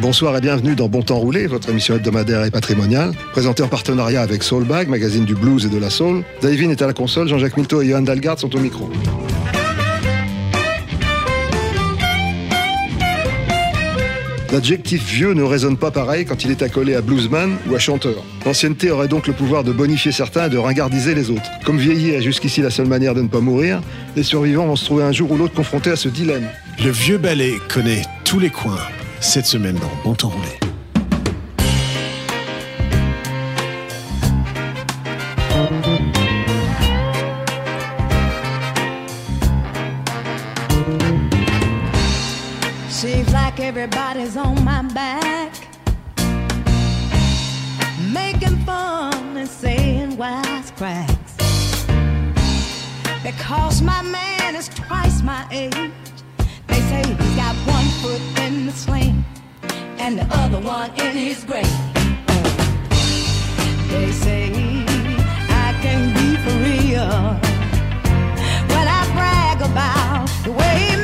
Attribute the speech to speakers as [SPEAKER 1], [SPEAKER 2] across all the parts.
[SPEAKER 1] Bonsoir et bienvenue dans Bon Temps Roulé, votre émission hebdomadaire et patrimoniale, présentée en partenariat avec Soulbag, magazine du blues et de la soul. Davin est à la console, Jean-Jacques Milto et Johan Dalgard sont au micro. L'adjectif vieux ne résonne pas pareil quand il est accolé à bluesman ou à chanteur. L'ancienneté aurait donc le pouvoir de bonifier certains et de ringardiser les autres. Comme vieillir est jusqu'ici la seule manière de ne pas mourir, les survivants vont se trouver un jour ou l'autre confrontés à ce dilemme.
[SPEAKER 2] Le vieux ballet connaît tous les coins cette semaine dans Bon Temps Roulé.
[SPEAKER 3] Like everybody's on my back, making fun and saying wise cracks. Because my man is twice my age, they say one foot in the sling and the other one in his grave. They say I can't be for real when I brag about the way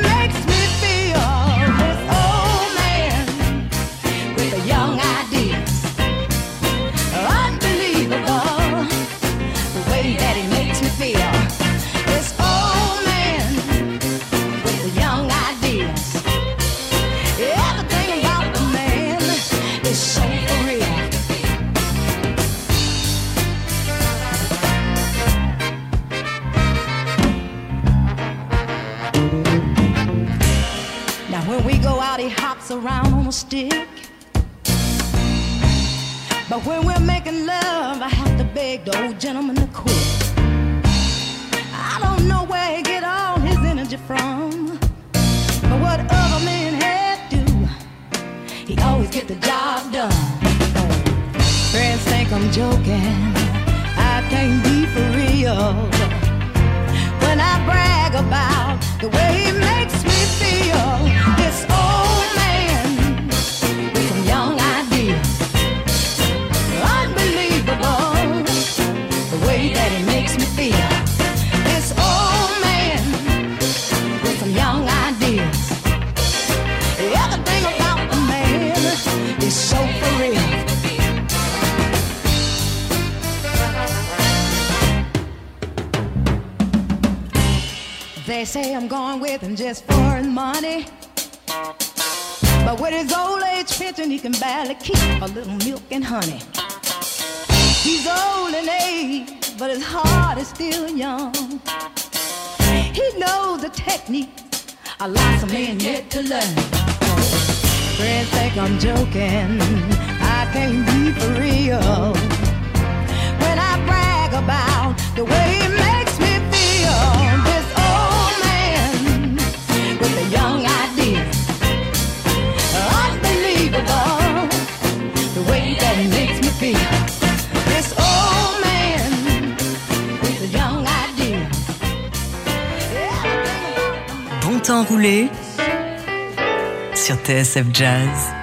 [SPEAKER 3] gentleman a little milk and honey. He's old in age, but his heart is still young. He knows the technique a lot of men yet to learn. Friends think I'm joking, I can't be for real. When I brag about the way he makes
[SPEAKER 4] Roulé sur TSF Jazz.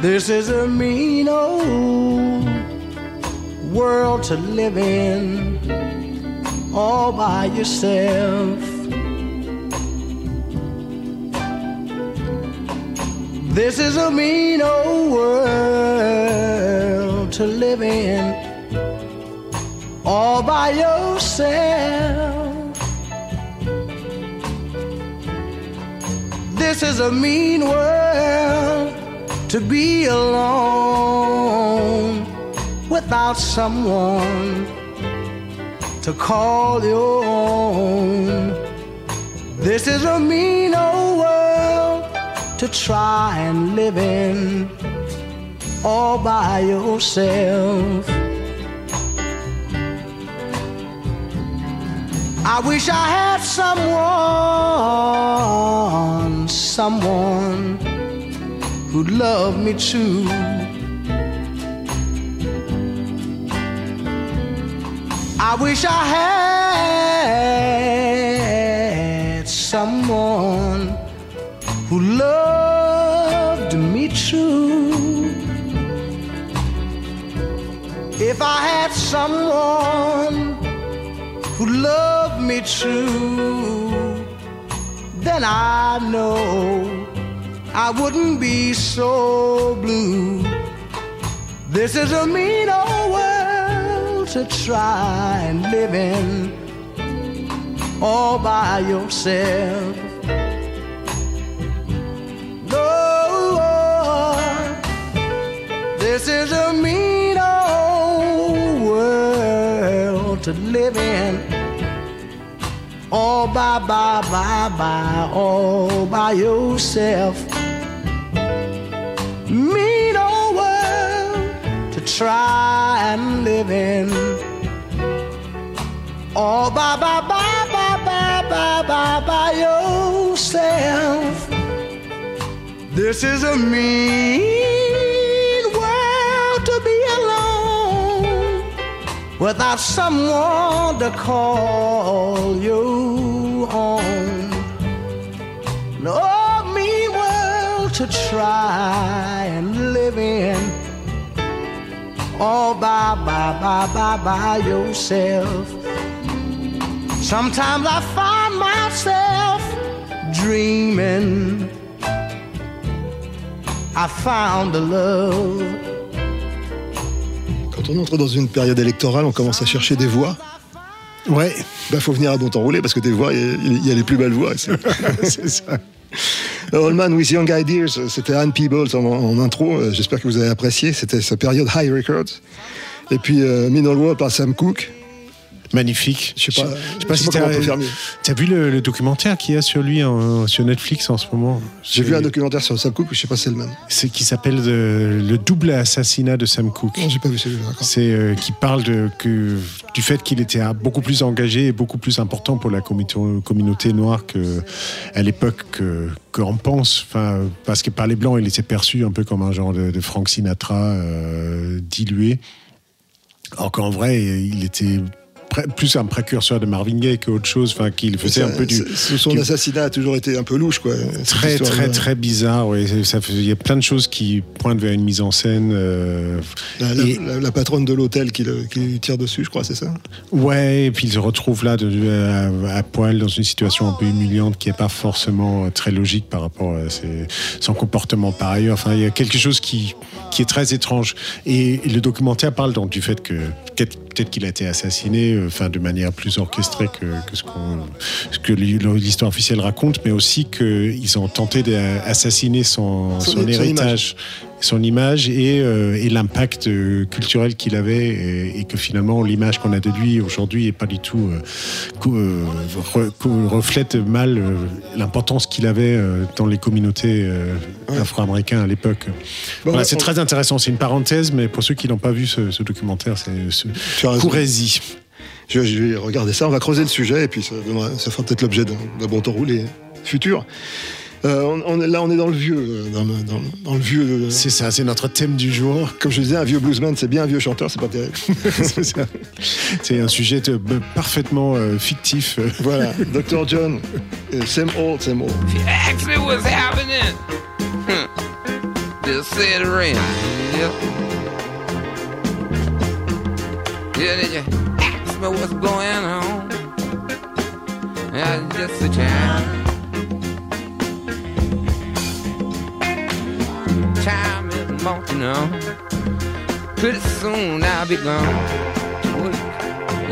[SPEAKER 5] This is a mean old world to live in all by yourself. This is a mean old world to live in all by yourself. This is a mean world to be alone without someone to call your own. This is a mean old world to try and live in all by yourself. I wish I had someone someone who loved me true. I wish I had someone who loved me true. If I had someone who loved me true, then I know I wouldn't be so blue. This is a mean old world to try and live in all by yourself. No, this is a mean old world to live in all by, by, by, by, all by yourself. Mean old world to try and live in. All by, by, by, by, by, by, by, by yourself. This is a mean without someone to call you on. No mean world to try and live in. All by, by, by, by, by yourself. Sometimes I find myself dreaming. I found the love.
[SPEAKER 1] Quand on entre dans une période électorale, on commence à chercher des voix.
[SPEAKER 2] Ouais,
[SPEAKER 1] Bah, faut venir à bon temps rouler parce que des voix, il y a- il y, a les plus belles voix. C'est-
[SPEAKER 2] ça.
[SPEAKER 1] Allman with Young Ideas, c'était Anne Peebles en, en intro. Euh, J'espère que vous avez apprécié. C'était sa période High Records. Et puis euh, Old World par Sam Cooke.
[SPEAKER 2] Magnifique.
[SPEAKER 1] Je sais pas,
[SPEAKER 2] je sais pas si
[SPEAKER 1] on mieux.
[SPEAKER 2] t'as vu le, le documentaire qu'il y a sur lui en- sur Netflix en ce moment?
[SPEAKER 1] J'ai vu un documentaire sur Sam Cooke, je sais pas si c'est le même.
[SPEAKER 2] C'est qui s'appelle le double assassinat de Sam Cooke.
[SPEAKER 1] Non, j'ai pas vu celui-là.
[SPEAKER 2] C'est euh, qui parle de, que, du fait qu'il était beaucoup plus engagé et beaucoup plus important pour la communauté, noire que à l'époque que qu'on pense. Enfin, parce que par les blancs, il était perçu un peu comme un genre de, de Frank Sinatra euh, dilué. Alors qu'en vrai, il était plus un précurseur de Marvin Gaye qu'autre chose. Enfin, qu'il faisait un peu du
[SPEAKER 1] Son
[SPEAKER 2] du-
[SPEAKER 1] assassinat a toujours été un peu louche, quoi.
[SPEAKER 2] Très, très, très bizarre. Oui, ça il y a plein de choses qui pointent vers une mise en scène. euh,
[SPEAKER 1] La, la-
[SPEAKER 2] et-
[SPEAKER 1] la- la patronne de l'hôtel qui, qui tire dessus, je crois, c'est ça?
[SPEAKER 2] Ouais, et puis il se retrouve là de- à, à poil dans une situation un peu humiliante qui n'est pas forcément euh, très logique par rapport à ses- son comportement par ailleurs. Enfin, il y a quelque chose qui, qui est très étrange. Et, le documentaire parle donc du fait que peut-être qu'il a été assassiné euh, enfin, de manière plus orchestrée que, que ce, que l'histoire officielle raconte, mais aussi qu'ils ont tenté d'assassiner son,
[SPEAKER 1] Son-
[SPEAKER 2] son
[SPEAKER 1] son
[SPEAKER 2] héritage son image et, euh, et l'impact euh, culturel qu'il avait et, et que finalement l'image qu'on a de lui aujourd'hui est pas du tout euh, re- reflète mal l'importance qu'il avait dans les communautés afro-américaines à l'époque. Voilà, c'est
[SPEAKER 1] on-
[SPEAKER 2] très intéressant, c'est une parenthèse, mais pour ceux qui n'ont pas vu ce, ce documentaire, c'est ce courez-y.
[SPEAKER 1] Je, je vais regarder ça, on va creuser le sujet et puis ça, donnera- ça fera peut-être l'objet d'un d'un bon temps roulé futur. Euh, on, on est- là, on est dans le vieux, euh, dans le, dans le- dans le vieux. euh,
[SPEAKER 2] C'est ça, c'est notre thème du jour.
[SPEAKER 1] comme je disais, un vieux bluesman, c'est bien un vieux chanteur, c'est pas terrible.
[SPEAKER 2] C'est un sujet de- parfaitement euh, fictif.
[SPEAKER 1] voilà, Dr. John, same old, same old.
[SPEAKER 6] If you ask me what's happening, huh, just say rain. Yep. Yeah, then you ask me what's going on? Yeah, just a. Mounting on. Pretty soon I'll be gone.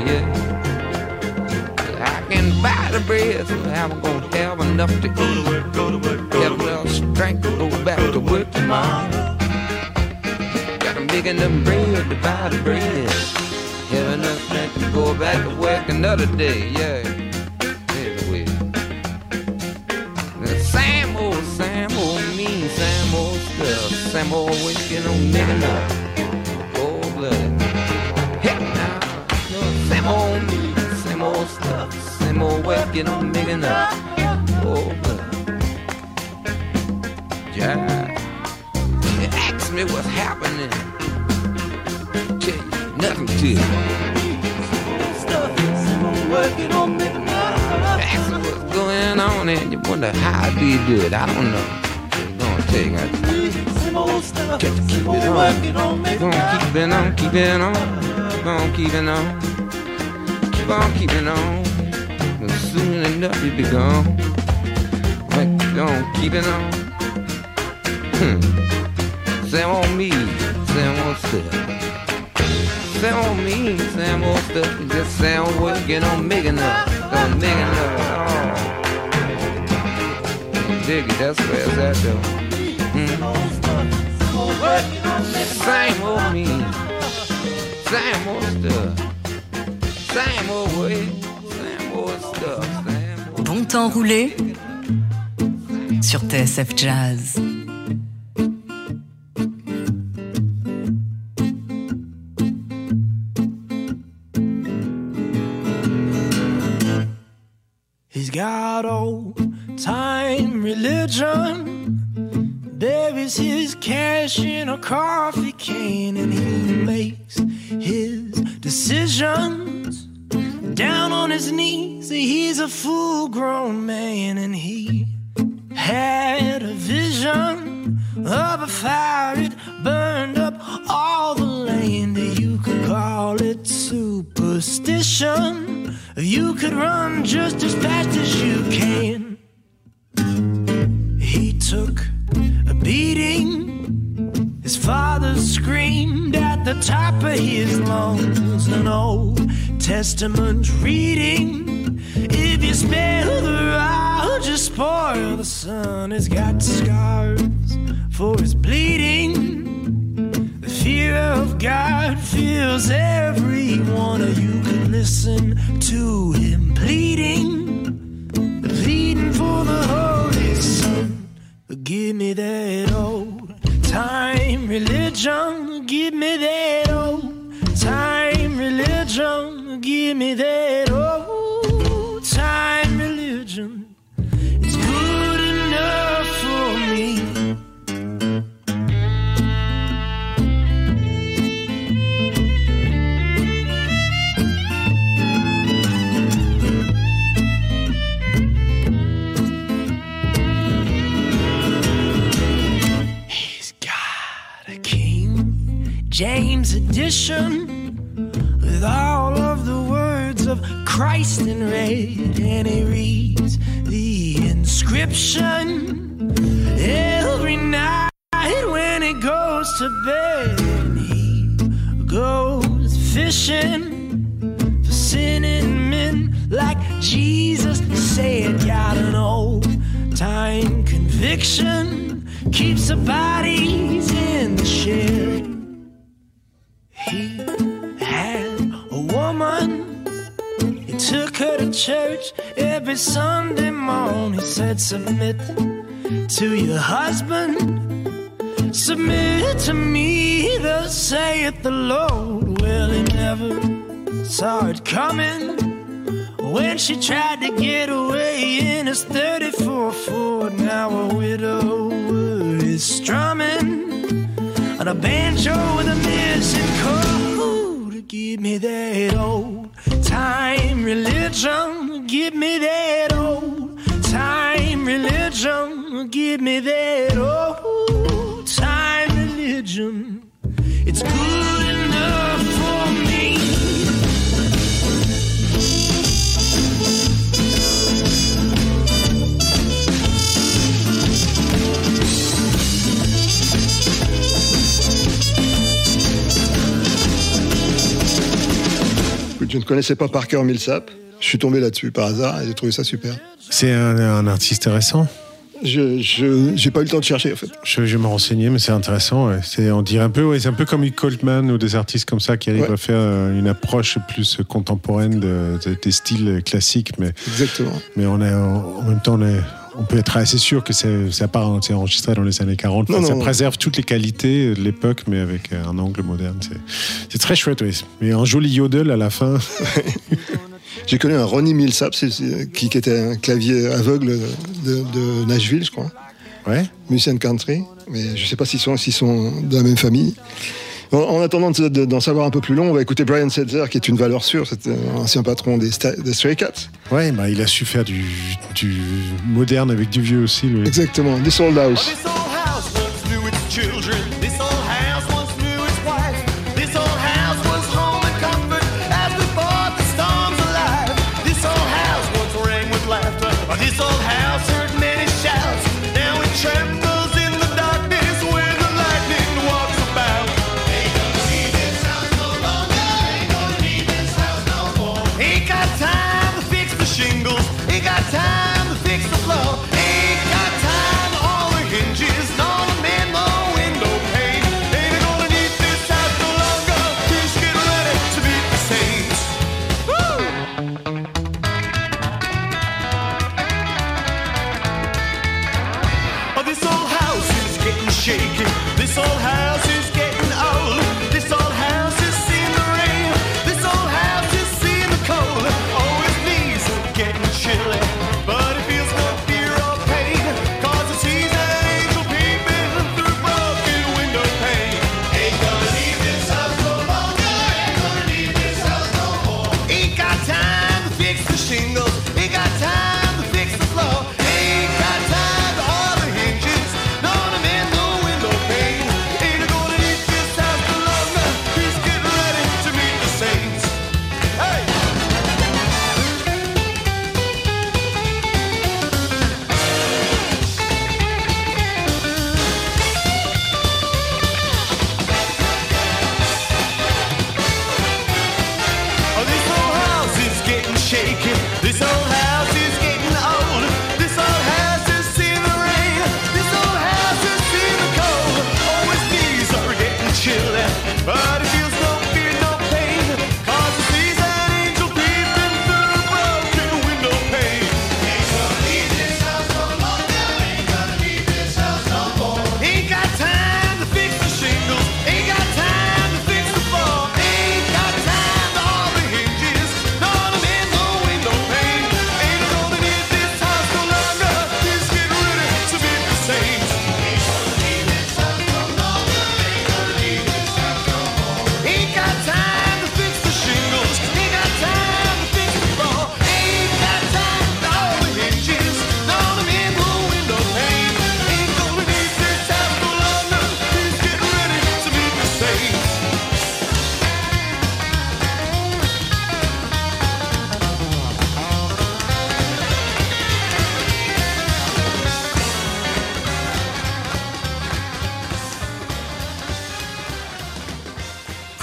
[SPEAKER 6] Yeah. I can buy the bread, so I'm gonna have enough to eat. Go to work, go to work, go a little strength to go back to work tomorrow. Got a big enough bread to buy the bread. Have enough strength to go back to work another day, yeah. No nigga, no. Cold blooded. Heck now, no, same old me, same old stuff, same old work, you know, big enough. Oh, but jive. They ask me what's happening. Tell you nothing to you. Ask me what's going on and you wonder how do you do it. I don't know. It's gonna take a Got to keep it on. Gonna keep it on, keep it on. Gonna keep it on. Keep on keeping on. Soon enough you'll be gone. But gonna keep it on. Hmm. Sam on me, Sam on stuff. Sam on me, Sam on stuff. Just Sam working on making up. On making up. Oh. Dig it, that's where it's at though.
[SPEAKER 4] Bon temps roulé sur TSF Jazz.
[SPEAKER 7] A coffee can and he makes his decisions down on his knees. He's a full grown man and he had a vision of a fire. It burned up all the land. You could call it superstition. You could run just as fast as you can. He took a beating. Screamed at the top of his lungs. An Old Testament reading. If you spare the rod, just spoil the sun. He's got scars for his bleeding. The fear of God fills every one of you. Can listen to him pleading, pleading for the Holy Son. Give me that old time religion. Give me that old time religion. Give me that old time religion. It's good enough for me. James edition with all of the words of Christ in red, and he reads the inscription every night when he goes to bed. And he goes fishing for sinning men like Jesus said. Got an old time conviction, keeps the bodies in the shed. He had a woman, he took her to church every Sunday morning. He said, Submit to your husband, submit to me, thus saith the Lord. Well, he never saw it coming. When she tried to get away in his 34 Ford, now a widower is strumming a banjo with a missing chord. Give me that old time religion. Give me that old time religion. Give me that old time religion. It's good enough for me.
[SPEAKER 1] Je ne connaissais pas Parker Millsap. Je suis tombé là-dessus par hasard et j'ai trouvé ça super.
[SPEAKER 2] C'est un, un artiste récent.
[SPEAKER 1] Je j'ai pas eu le temps de chercher en fait.
[SPEAKER 2] Je, vais me renseigner, mais c'est intéressant. ouais. C'est, on dirait un peu, ouais, c'est un peu comme Mick Coltman ou des artistes comme ça qui arrivent
[SPEAKER 1] Ouais.
[SPEAKER 2] à faire euh, une approche plus contemporaine de, de- des styles classiques, mais,
[SPEAKER 1] Exactement.
[SPEAKER 2] mais on est en en même temps, on, est- on peut être assez sûr que ça part enregistré dans les années 40. Ça préserve toutes les qualités de l'époque, mais avec euh, un angle moderne. C'est très chouette, oui. Mais un joli yodel à la fin.
[SPEAKER 1] J'ai connu un Ronnie Millsap, qui, était un clavier aveugle de, Nashville, je crois.
[SPEAKER 8] Ouais.
[SPEAKER 1] Musician country, mais je ne sais pas s'ils sont de la même famille. En attendant d'en savoir un peu plus long, on va écouter Brian Setzer, qui est une valeur sûre, c'est un ancien patron des, Stray Cats.
[SPEAKER 8] Ouais, bah, il a su faire du, moderne avec du vieux aussi. Lui.
[SPEAKER 1] Exactement, du Sold House.
[SPEAKER 9] Oh,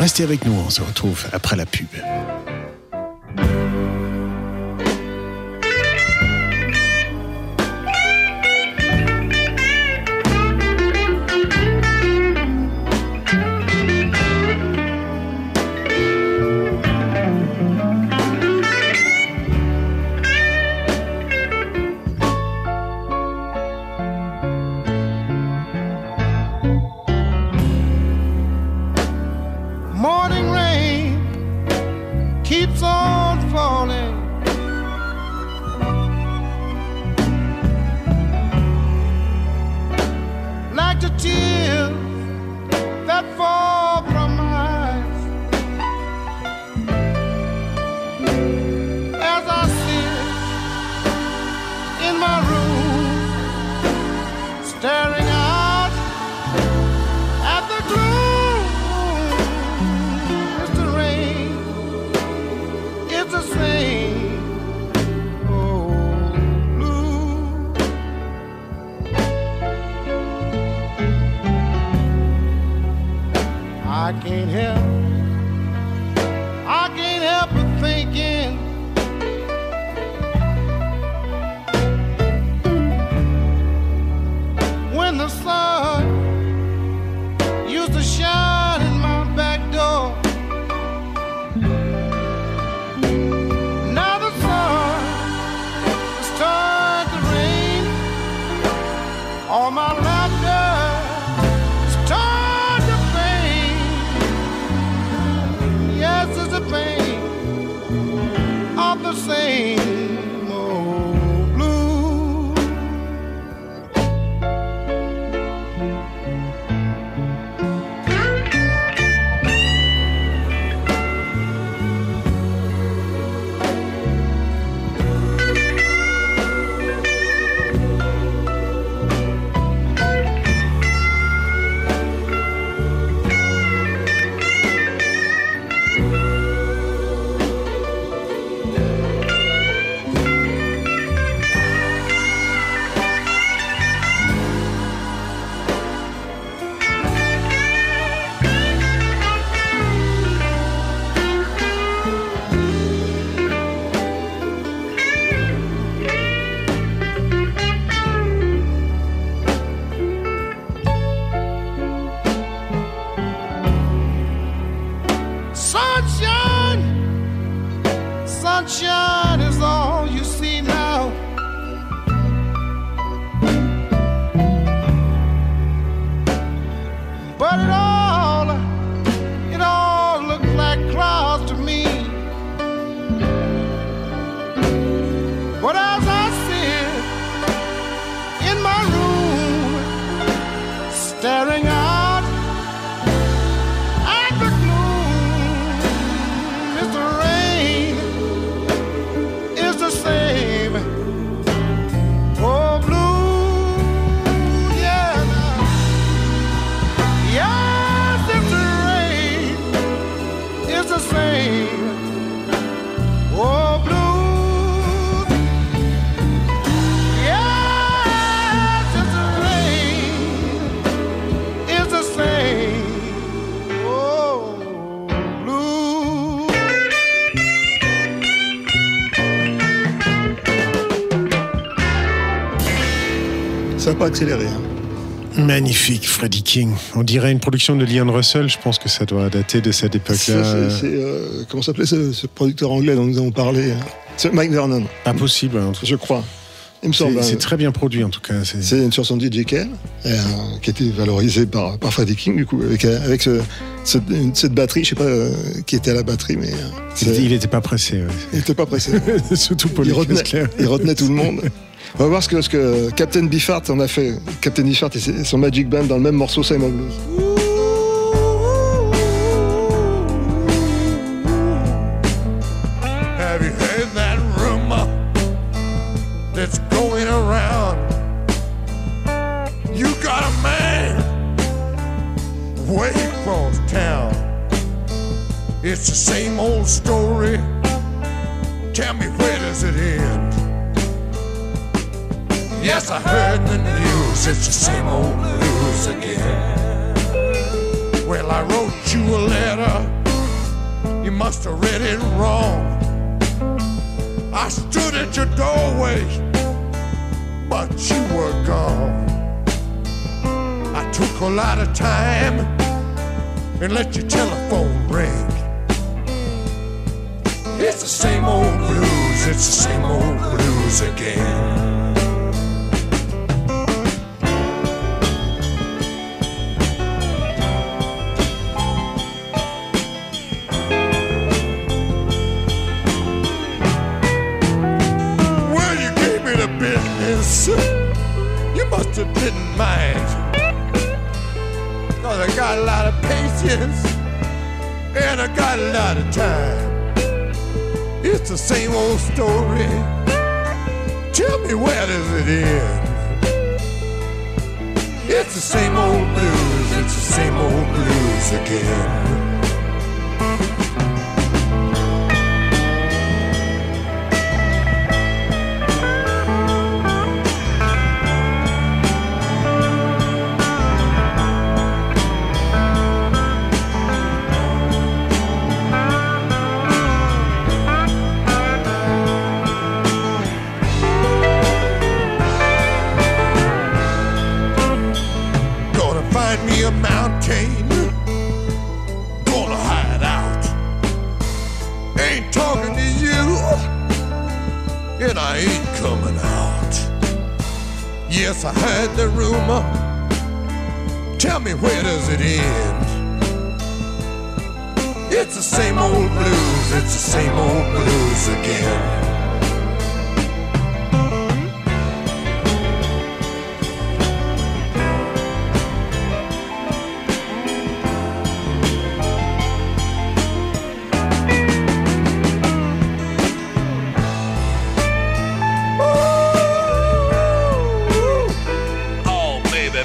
[SPEAKER 8] Restez avec nous, on se retrouve après la pub.
[SPEAKER 1] Pas accéléré. hein.
[SPEAKER 2] Magnifique, Freddie King. On dirait une production de Leon Russell. Je pense que ça doit dater de cette époque-là.
[SPEAKER 1] euh, comment s'appelait ce, ce producteur anglais dont nous avons parlé hein? C'est Mike Vernon,
[SPEAKER 2] Pas possible. hein.
[SPEAKER 1] je crois. Il me semble.
[SPEAKER 2] C'est très bien produit en tout cas. C'est-
[SPEAKER 1] une chanson de DJ Kell, euh, qui a été valorisée par, par Freddie King, du coup, avec, euh, avec ce- ce- une- cette batterie, je sais pas euh, qui était à la batterie, mais euh,
[SPEAKER 2] Il n'était pas pressé. ouais.
[SPEAKER 1] il n'était pas pressé.
[SPEAKER 2] Surtout pour
[SPEAKER 1] il,
[SPEAKER 2] les
[SPEAKER 1] retenait, il retenait tout le monde. On va voir ce que, Captain Biffart en a fait. Captain Biffart et son Magic Band dans le même morceau Simon Blues.
[SPEAKER 10] Yes, I heard the news it's the same old blues again. Well, I wrote you a letter. You must have read it wrong. I stood at your doorway, but you were gone. I took a lot of time and let your telephone ring. It's the same old blues, it's the same old blues again. Patience and I got a lot of time. It's the same old story. Tell me where does it end? It's the same old blues, it's the same old blues again.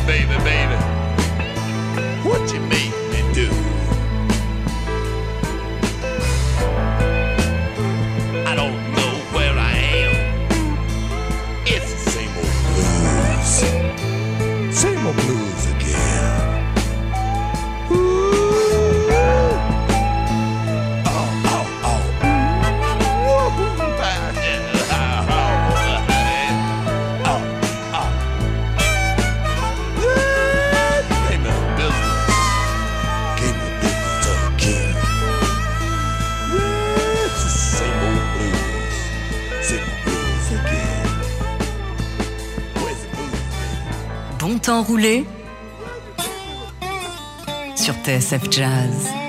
[SPEAKER 10] Baby, baby,
[SPEAKER 4] TSF Jazz.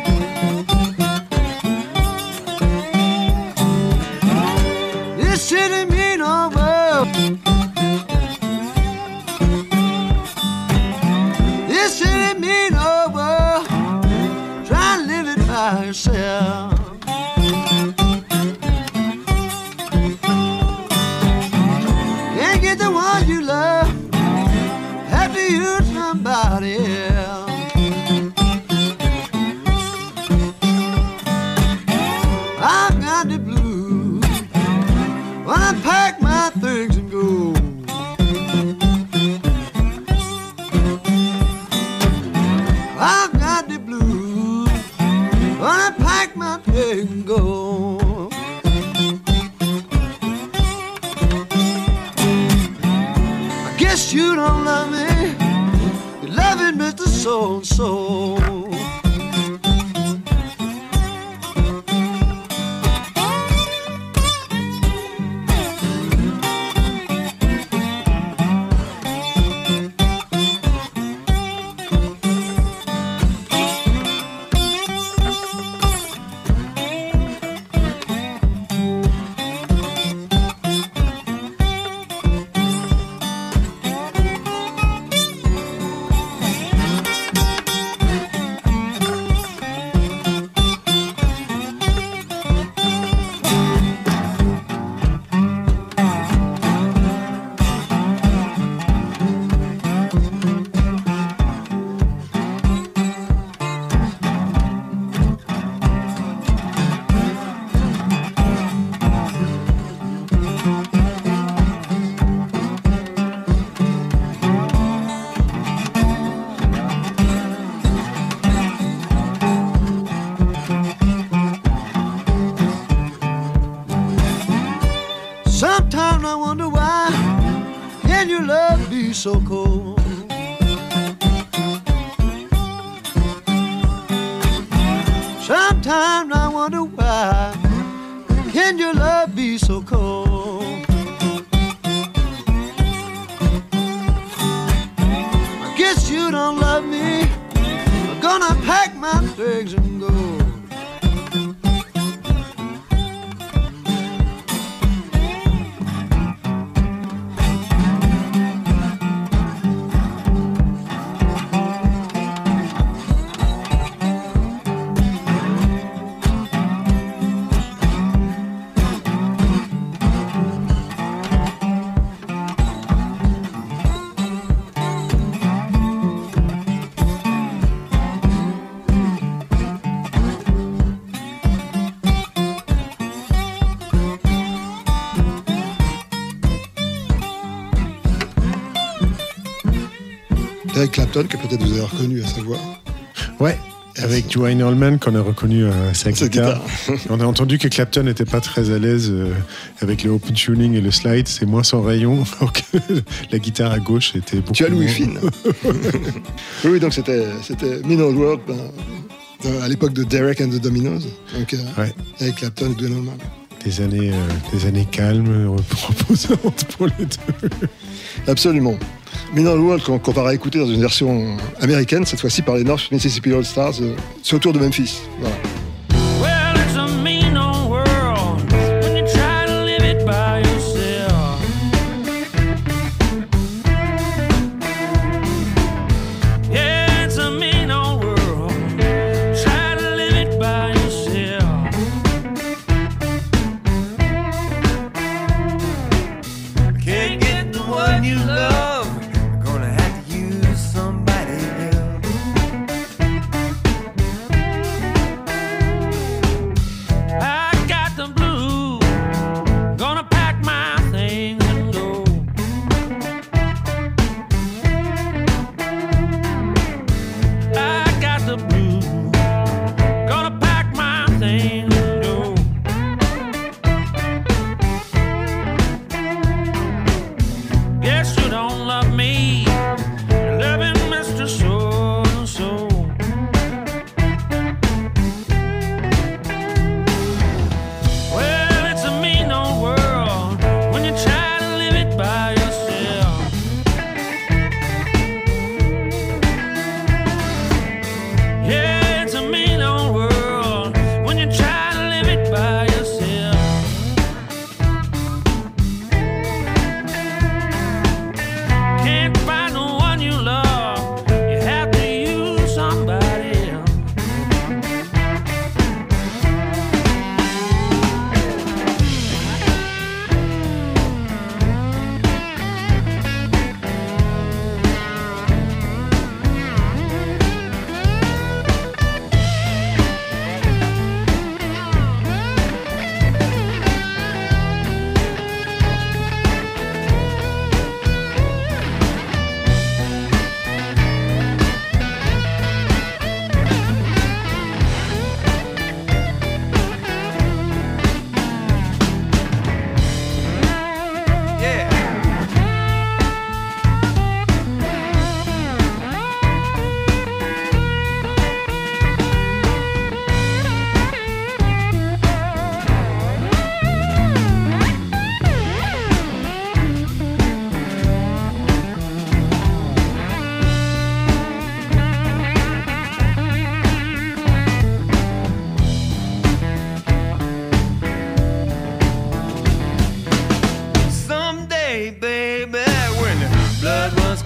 [SPEAKER 7] Mr. So
[SPEAKER 1] Que peut-être vous avez reconnu à sa voix.
[SPEAKER 2] Ouais, avec Dwayne Allman qu'on a reconnu à sa guitare. On a entendu que Clapton n'était pas très à l'aise euh, avec le open tuning et le slide, c'est moins son rayon, alors que la guitare à gauche était beaucoup
[SPEAKER 1] Tu as Louis Fine. oui, donc c'était Old World ben, euh, à l'époque de Derek and the Dominos. Donc, euh,
[SPEAKER 2] Ouais.
[SPEAKER 1] avec Clapton et Dwayne Allman.
[SPEAKER 2] Des années, euh, des années calmes, reposantes pour les deux.
[SPEAKER 1] Absolument. Old World, qu'on qu'on va réécouter dans une version américaine, cette fois-ci par les North Mississippi All Stars, euh, c'est autour de Memphis.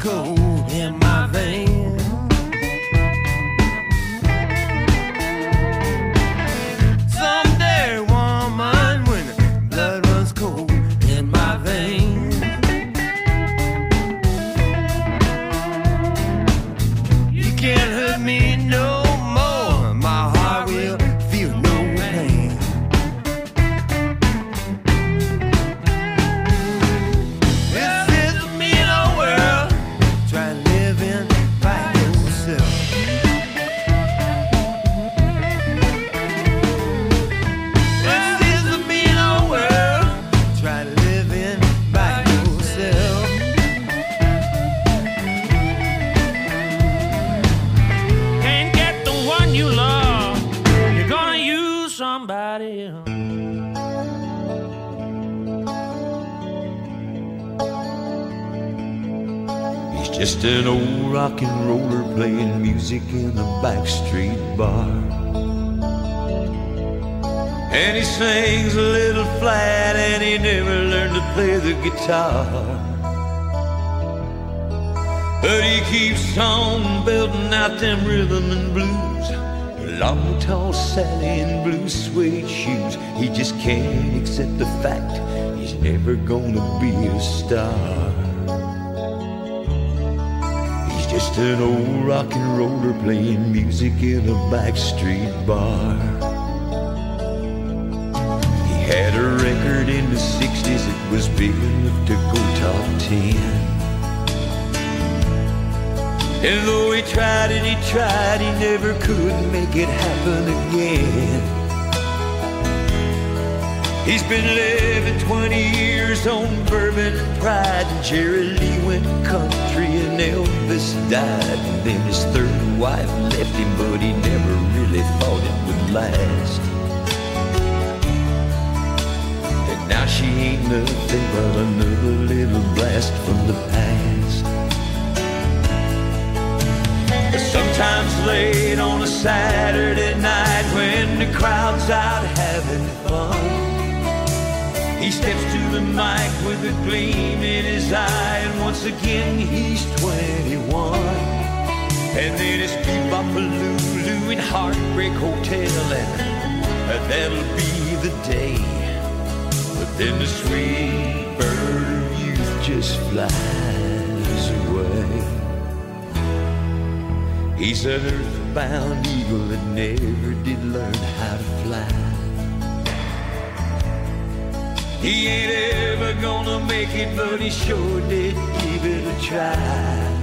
[SPEAKER 7] Cold
[SPEAKER 11] music in a backstreet bar. And he sings a little flat and he never learned to play the guitar. But he keeps on building out them rhythm and blues. Long, tall Sally in blue suede shoes. He just can't accept the fact he's never gonna be a star. Just an old rock and roller playing music in a backstreet bar. He had a record in the 60s that was big enough to go top 10. And though he tried and he tried, he never could make it happen again. He's been living 20 years on bourbon and pride. And Jerry Lee went country and Elvis died. And then his third wife left him, but he never really thought it would last. And now she ain't nothing but another little blast from the past. But sometimes late on a Saturday night when the crowd's out having fun. He steps to the mic with a gleam in his eye, and once again he's 21. And then it's Bebop Lulu in Heartbreak Hotel, and uh, that'll be the day. But then the sweet bird of youth just flies away. He's an earthbound eagle that never did learn how to fly. He ain't ever gonna make it, but he sure did give it a try.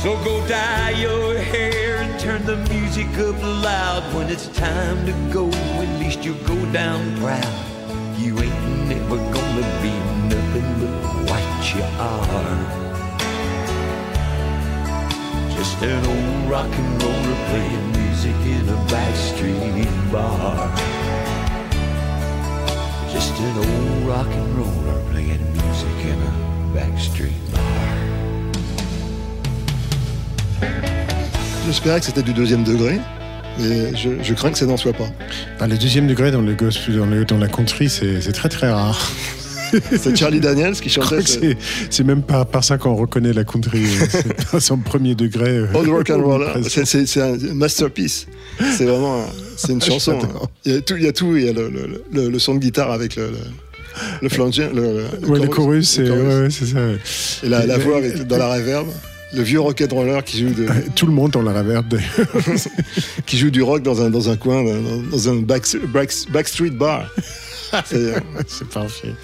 [SPEAKER 11] So go dye your hair and turn the music up loud when it's time to go. At least you'll go down proud. You ain't never gonna be nothing but what you are. Just an old rock and roller playing music in a backstreet bar. Just an old rock and roller playing music in a backstreet bar.
[SPEAKER 1] J'espérais que c'était du deuxième degré. Et je, je crains que ça n'en soit pas.
[SPEAKER 2] Bah, le deuxième degré dans le gospel, dans, le- dans la country, c'est très très rare.
[SPEAKER 1] C'est Charlie Daniels qui chantait ce
[SPEAKER 2] c'est- même par, par ça qu'on reconnaît la country. C'est son premier degré. euh,
[SPEAKER 1] Old Rock and Roller.
[SPEAKER 2] presque.
[SPEAKER 1] C'est- un masterpiece. C'est vraiment c'est une chanson. hein. Il y a tout, il y a, tout, il y a le, le- le- le son de guitare avec le, le, le flanger, le,
[SPEAKER 2] Ouais, le chorus, c'est
[SPEAKER 1] le chorus.
[SPEAKER 2] ouais, ouais, c'est ça. ouais.
[SPEAKER 1] Et la, voix avec, dans la reverb. Le vieux rock'n'roller qui joue de,
[SPEAKER 2] Tout le monde dans la reverb d'ailleurs.
[SPEAKER 1] qui joue du rock dans un, dans un coin, dans, dans un back, back- backstreet bar. C'est
[SPEAKER 2] c'est parfait.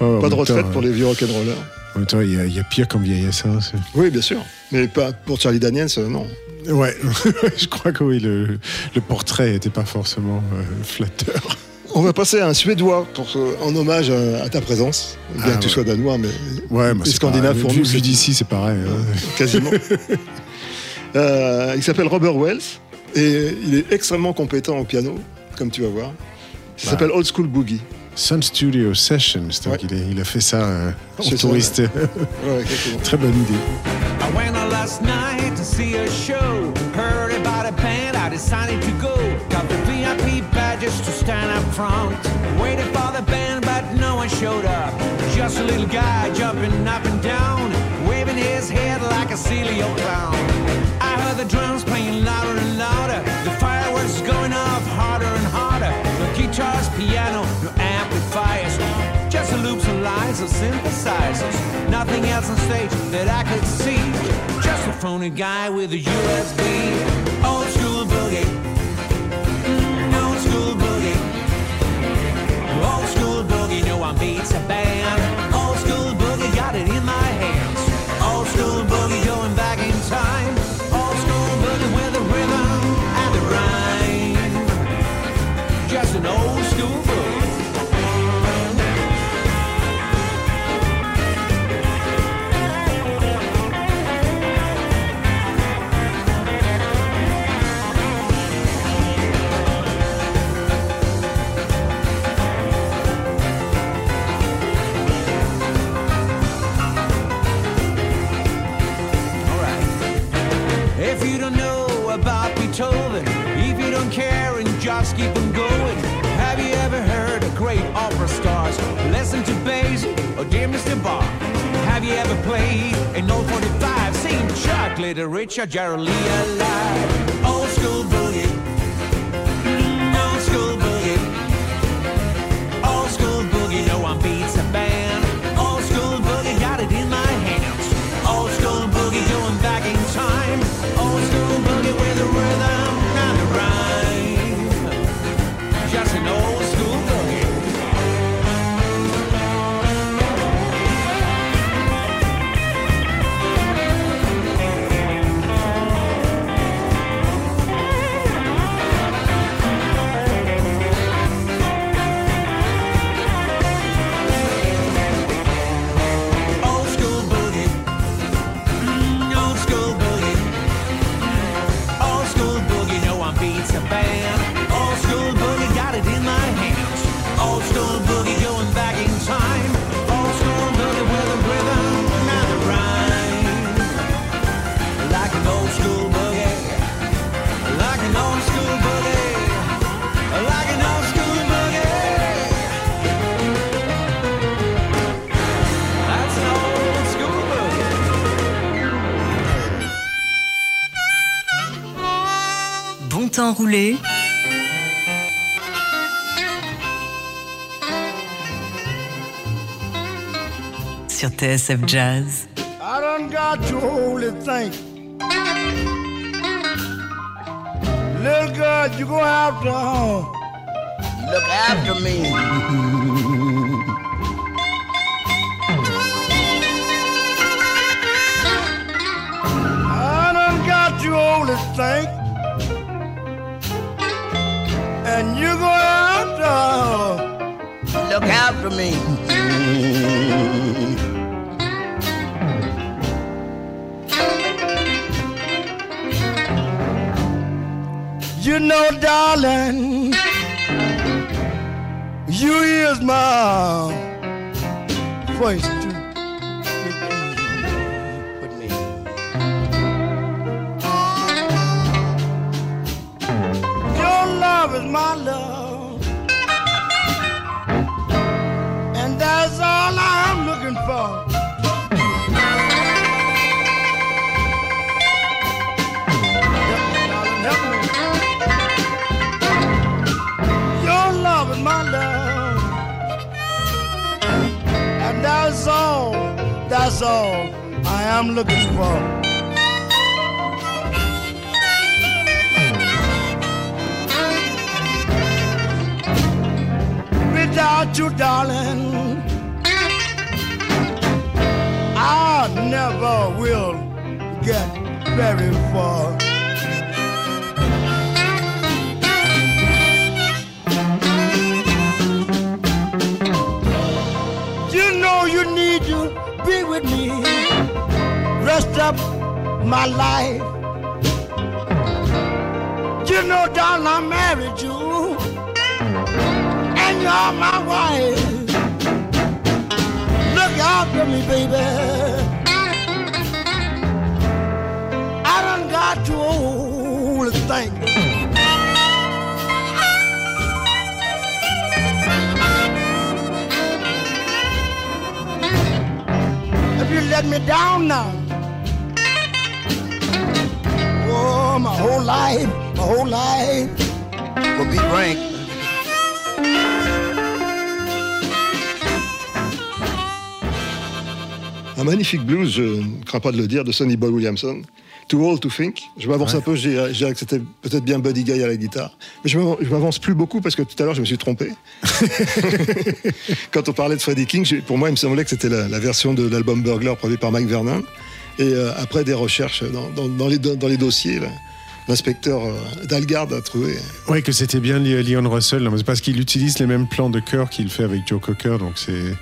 [SPEAKER 2] Oh,
[SPEAKER 1] pas de
[SPEAKER 2] même
[SPEAKER 1] retraite
[SPEAKER 2] temps,
[SPEAKER 1] pour les vieux rock'n'rollers.
[SPEAKER 2] En même temps, il y, a- il y a pire comme vieillesse. hein,
[SPEAKER 1] Oui, bien sûr. Mais pas pour Charlie Daniels, euh, non.
[SPEAKER 2] Ouais, je crois que oui, le, le portrait n'était pas forcément euh, flatteur.
[SPEAKER 1] On va passer à un Suédois pour, en hommage à, à ta présence. Bien
[SPEAKER 2] Ah,
[SPEAKER 1] que tu sois danois, mais
[SPEAKER 2] Ouais, mais
[SPEAKER 1] les
[SPEAKER 2] c'est
[SPEAKER 1] Scandinaves pour nous,
[SPEAKER 2] vu d'ici, c'est pareil. hein.
[SPEAKER 1] quasiment. Euh, il s'appelle Robert Wells et il est extrêmement compétent au piano, comme tu vas voir. Ça
[SPEAKER 2] Bah.
[SPEAKER 1] s'appelle Old School Boogie.
[SPEAKER 2] Sun Studio Sessions. Donc il, est- il a fait ça euh, aux touristes.
[SPEAKER 1] Ouais.
[SPEAKER 2] Très bonne idée.
[SPEAKER 12] I went out last night to see a show. Heard about a band, I decided to go. Got the VIP badges to stand up front. Waited for the band, but no one showed up. Just a little guy jumping up and down, waving his head like a silly old clown. I heard the drums playing louder and louder. The fireworks going off guitars, piano, no amplifiers. Just the loops and lines of synthesizers. Nothing else on stage that I could see. Just a phony guy with a USB. Old school Richard, Gerald Lee alive?
[SPEAKER 4] Bon temps roulé sur TSF Jazz.
[SPEAKER 8] I done got to holy thing. Little girl, you gonna have to uh, look after me. I done got you holy thing. You to uh, look after me. You know, darling, you is my voice that's all I am looking for. Without you, darling, I never will get very far. My life. You know, darling, I married you. And you're my wife. Look out for me, baby. I done got too old to think. If you let me down now, my whole life, my whole life will be rank.
[SPEAKER 1] Un magnifique blues, je ne crains pas de le dire, de Sonny Boy Williamson. Too Old to Think. Je m'avance un peu, je dirais, je dirais que c'était peut-être bien Buddy Guy à la guitare. Mais je m'avan- je m'avance plus beaucoup parce que tout à l'heure, je me suis trompé. Quand on parlait de Freddie King, pour moi, il me semblait que c'était la, la version de l'album Burglar produit par Mike Vernon. Et euh, après des recherches dans, dans- dans les, do- dans les dossiers, là, l'inspecteur euh, Dalgard a trouvé.
[SPEAKER 2] Oui, que c'était bien Leon Russell, parce qu'il utilise les mêmes plans de chœur qu'il fait avec Joe Cocker, donc c'est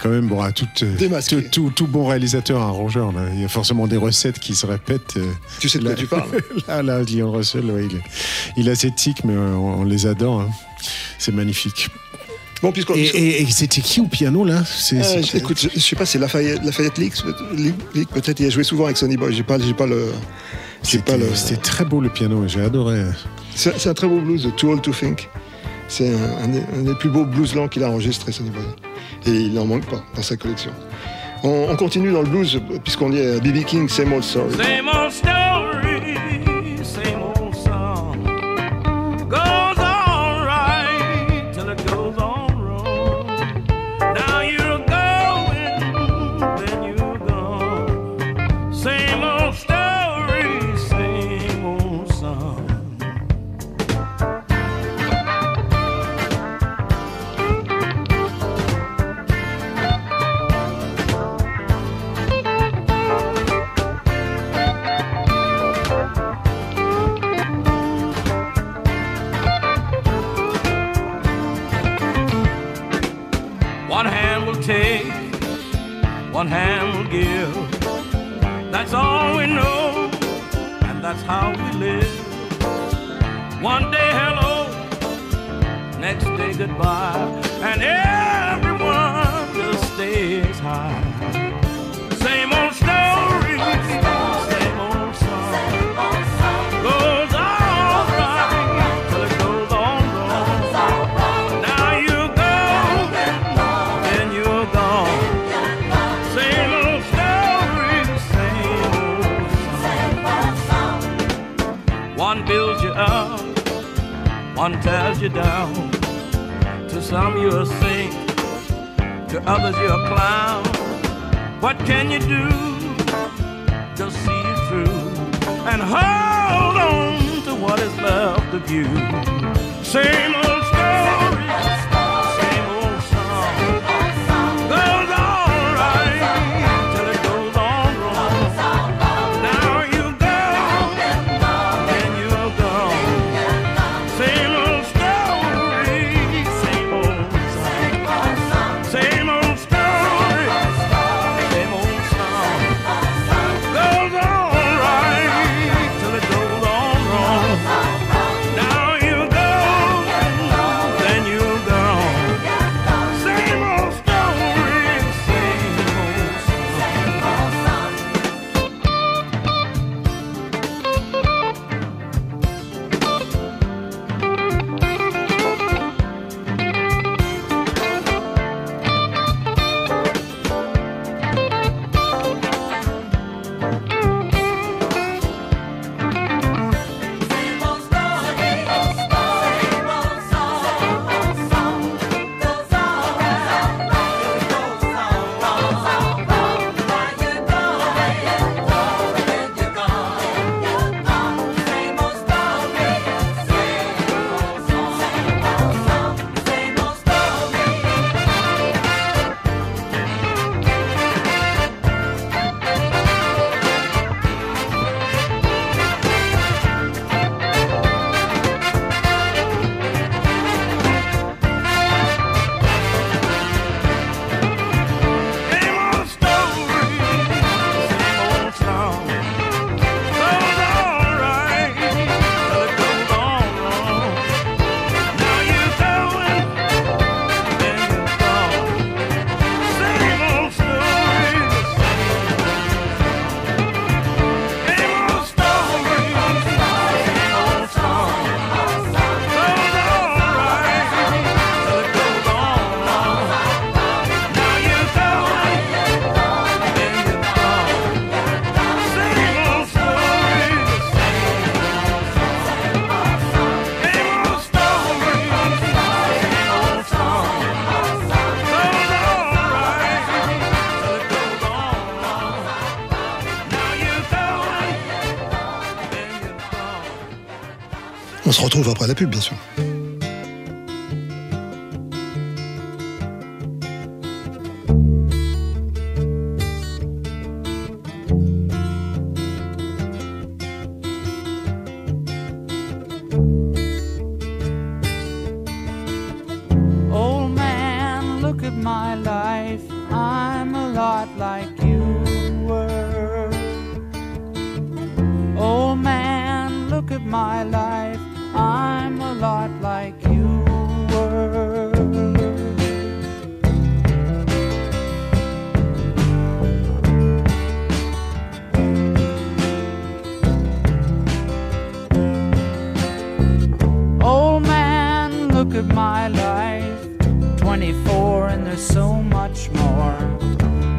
[SPEAKER 2] quand même bon à tout, euh, tout, tout, tout bon réalisateur, un rongeur. Là. Il y a forcément des recettes qui se répètent. euh.
[SPEAKER 1] Tu sais de quoi tu parles
[SPEAKER 2] Là, là, Leon Russell, ouais, il, est, il a ses tics, mais on, on les adore. hein. C'est magnifique.
[SPEAKER 1] Bon,
[SPEAKER 2] et et- et c'était qui au piano là? C'est-
[SPEAKER 1] écoute, je, je sais pas, c'est Lafayette, Lafayette Leaks, peut-être. Il a joué souvent avec Sonny Boy. J'ai pas, pas le. Le.
[SPEAKER 2] C'était très beau le piano, j'ai adoré.
[SPEAKER 1] C'est un très beau blues, Too Old to Think. C'est un, un des, un des plus beaux blues lents qu'il a enregistré, Sonny Boy. Et il n'en manque pas dans sa collection. On, on continue dans le blues, puisqu'on y est à B.B. King, Same Old Story.
[SPEAKER 13] Same old story, hand will give. That's all we know, and that's how we live. One day hello, next day goodbye, and everyone one tears you down. To some you're a saint, to others you're a clown. What can you do? Just see it through and hold on to what is left of you. Same old
[SPEAKER 1] se retrouve après la pub, bien sûr.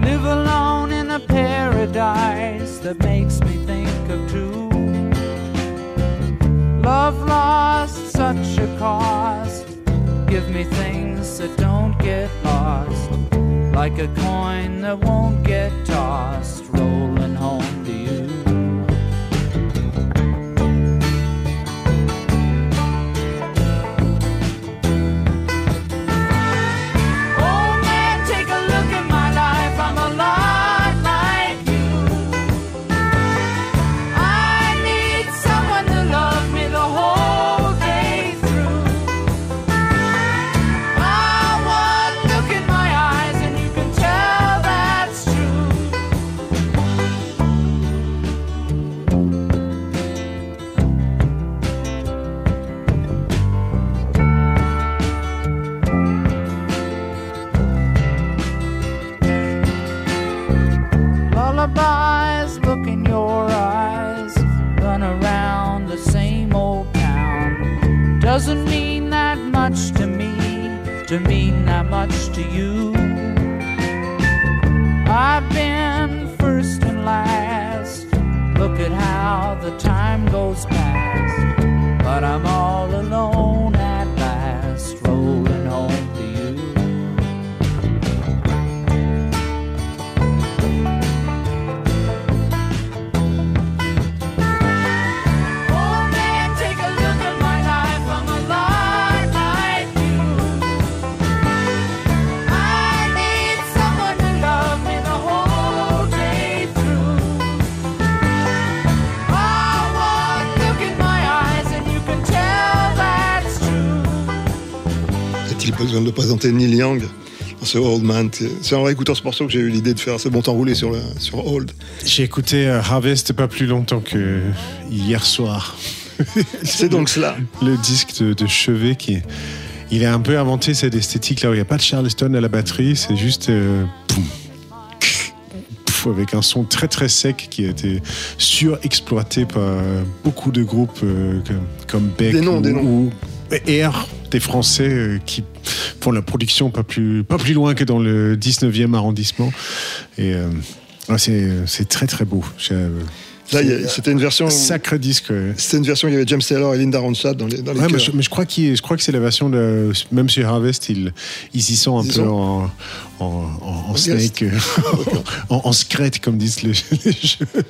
[SPEAKER 14] Live alone in a paradise that makes me think of two. Love lost such a cost. Give me things that don't get lost. Like a coin that won't get tossed. To you. I've been first and last. Look at how the time goes past. But I'm
[SPEAKER 1] Est-il besoin de présenter Neil Young dans ce Old Man C'est en réécoutant ce morceau que j'ai eu l'idée de faire ce bon temps roulé sur, le, sur Old.
[SPEAKER 2] J'ai écouté euh, Harvest pas plus longtemps que hier soir.
[SPEAKER 1] C'est donc cela.
[SPEAKER 2] Le disque de, de Chevet qui. Il a un peu inventé cette esthétique là où il n'y a pas de Charleston à la batterie, c'est juste. euh, poum, pouf, avec un son très très sec qui a été surexploité par beaucoup de groupes euh, comme, comme Beck
[SPEAKER 1] Des noms,
[SPEAKER 2] ou,
[SPEAKER 1] des noms.
[SPEAKER 2] ou Air, des Français euh, qui font la production pas plus, pas plus loin que dans le 19e arrondissement. Et euh, c'est très très beau. Euh,
[SPEAKER 1] Là, c'était une version.
[SPEAKER 2] Sacré disque. ouais.
[SPEAKER 1] C'était une version il y avait James Taylor et Linda Ronstadt dans les, dans les
[SPEAKER 2] Ouais, mais je, mais je crois qu'il- je crois que c'est la version de même sur Harvest ils, ils y sont un
[SPEAKER 1] Ils
[SPEAKER 2] peu
[SPEAKER 1] sont
[SPEAKER 2] en, en, en- en
[SPEAKER 1] En
[SPEAKER 2] snake, euh, en, en secrète comme disent les, les jeunes.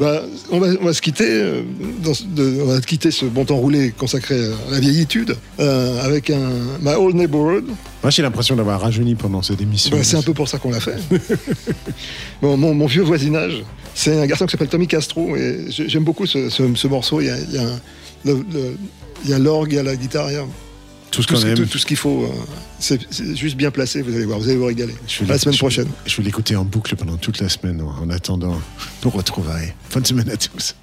[SPEAKER 1] Bah, on, va, on va se quitter, euh, dans de- on va quitter ce bon temps roulé consacré à la vieillitude euh, avec un My Old Neighborhood.
[SPEAKER 2] Moi j'ai l'impression d'avoir rajeuni pendant cette émission.
[SPEAKER 1] Bah, c'est un peu pour ça qu'on l'a fait. Bon, mon, mon vieux voisinage, c'est un garçon qui s'appelle Tommy Castro et j'ai- j'aime beaucoup ce, ce- ce morceau. Il y a, il y a un- le- le- il y a l'orgue, il y a la guitare, il y a
[SPEAKER 2] Tout ce qu'on aime.
[SPEAKER 1] tout, tout ce qu'il faut. euh, C'est juste bien placé, vous allez voir, vous allez vous régaler.
[SPEAKER 2] Je vais
[SPEAKER 1] À la semaine
[SPEAKER 2] je-
[SPEAKER 1] prochaine.
[SPEAKER 2] Je vais l'écouter en boucle pendant toute la semaine en, en attendant nos retrouvailles. Bonne semaine à tous.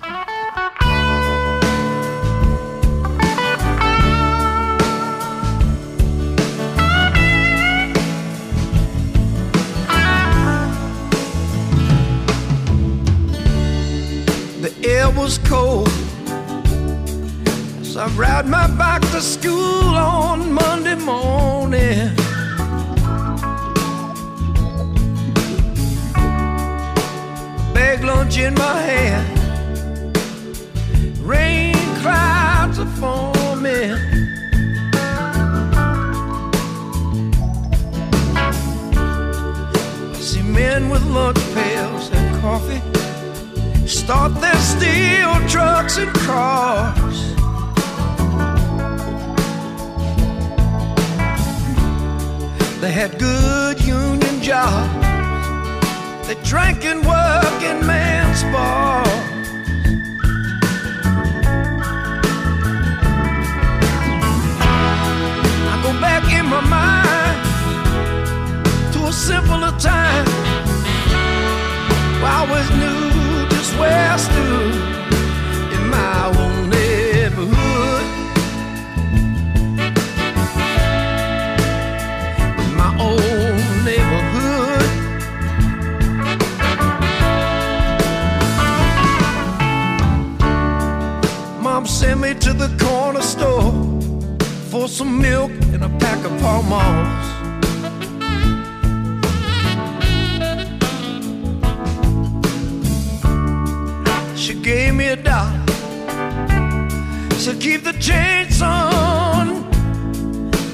[SPEAKER 7] The air was cold I ride my bike to school on Monday morning. Bag lunch in my hand, rain clouds are forming. See men with lunch pails and coffee start their steel trucks and cars. They had good union jobs. They drank and worked in man's bars. I go back in my mind to a simpler time. I always knew just where I stood in my own neighborhood. Sent me to the corner store for some milk and a pack of Pall. She gave me a dollar. Said keep the change, son.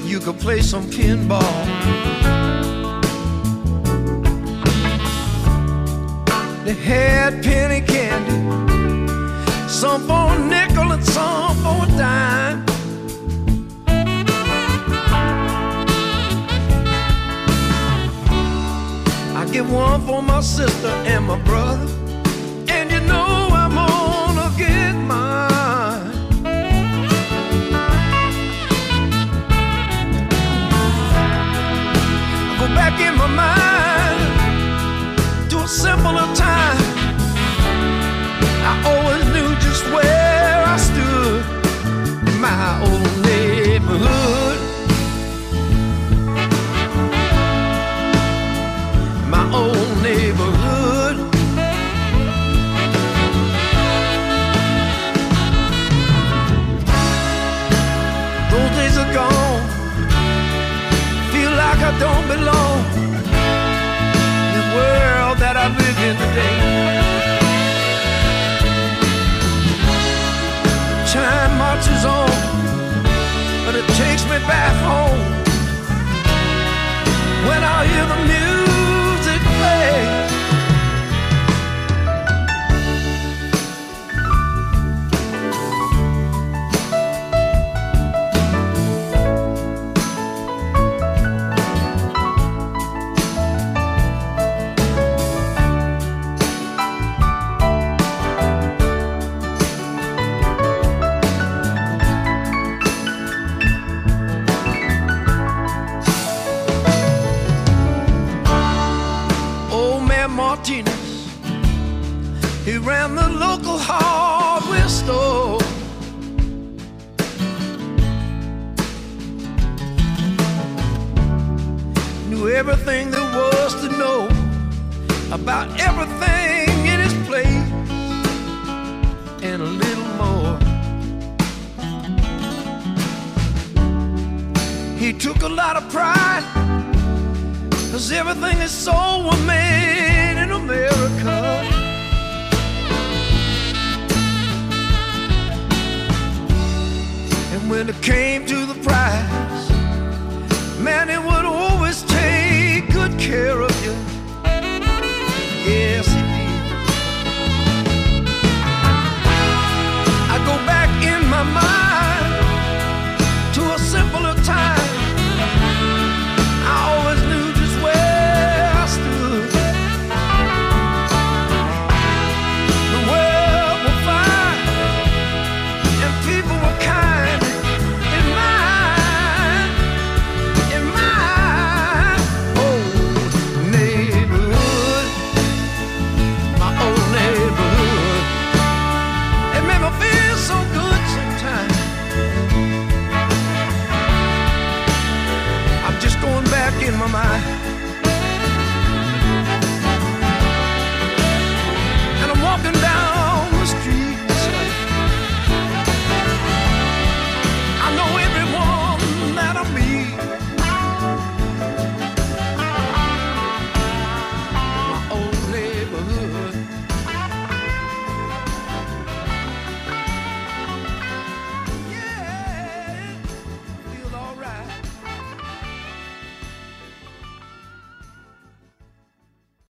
[SPEAKER 7] You could play some pinball. They had penny candy, some for a nickel and some for a dime. I get one for my sister and my brother. Takes me back home. When I hear the music Everything there was to know about everything in his place and a little more. He took a lot of pride. Cause everything is was made in America. And when it came to the price, man, care of you. Yes,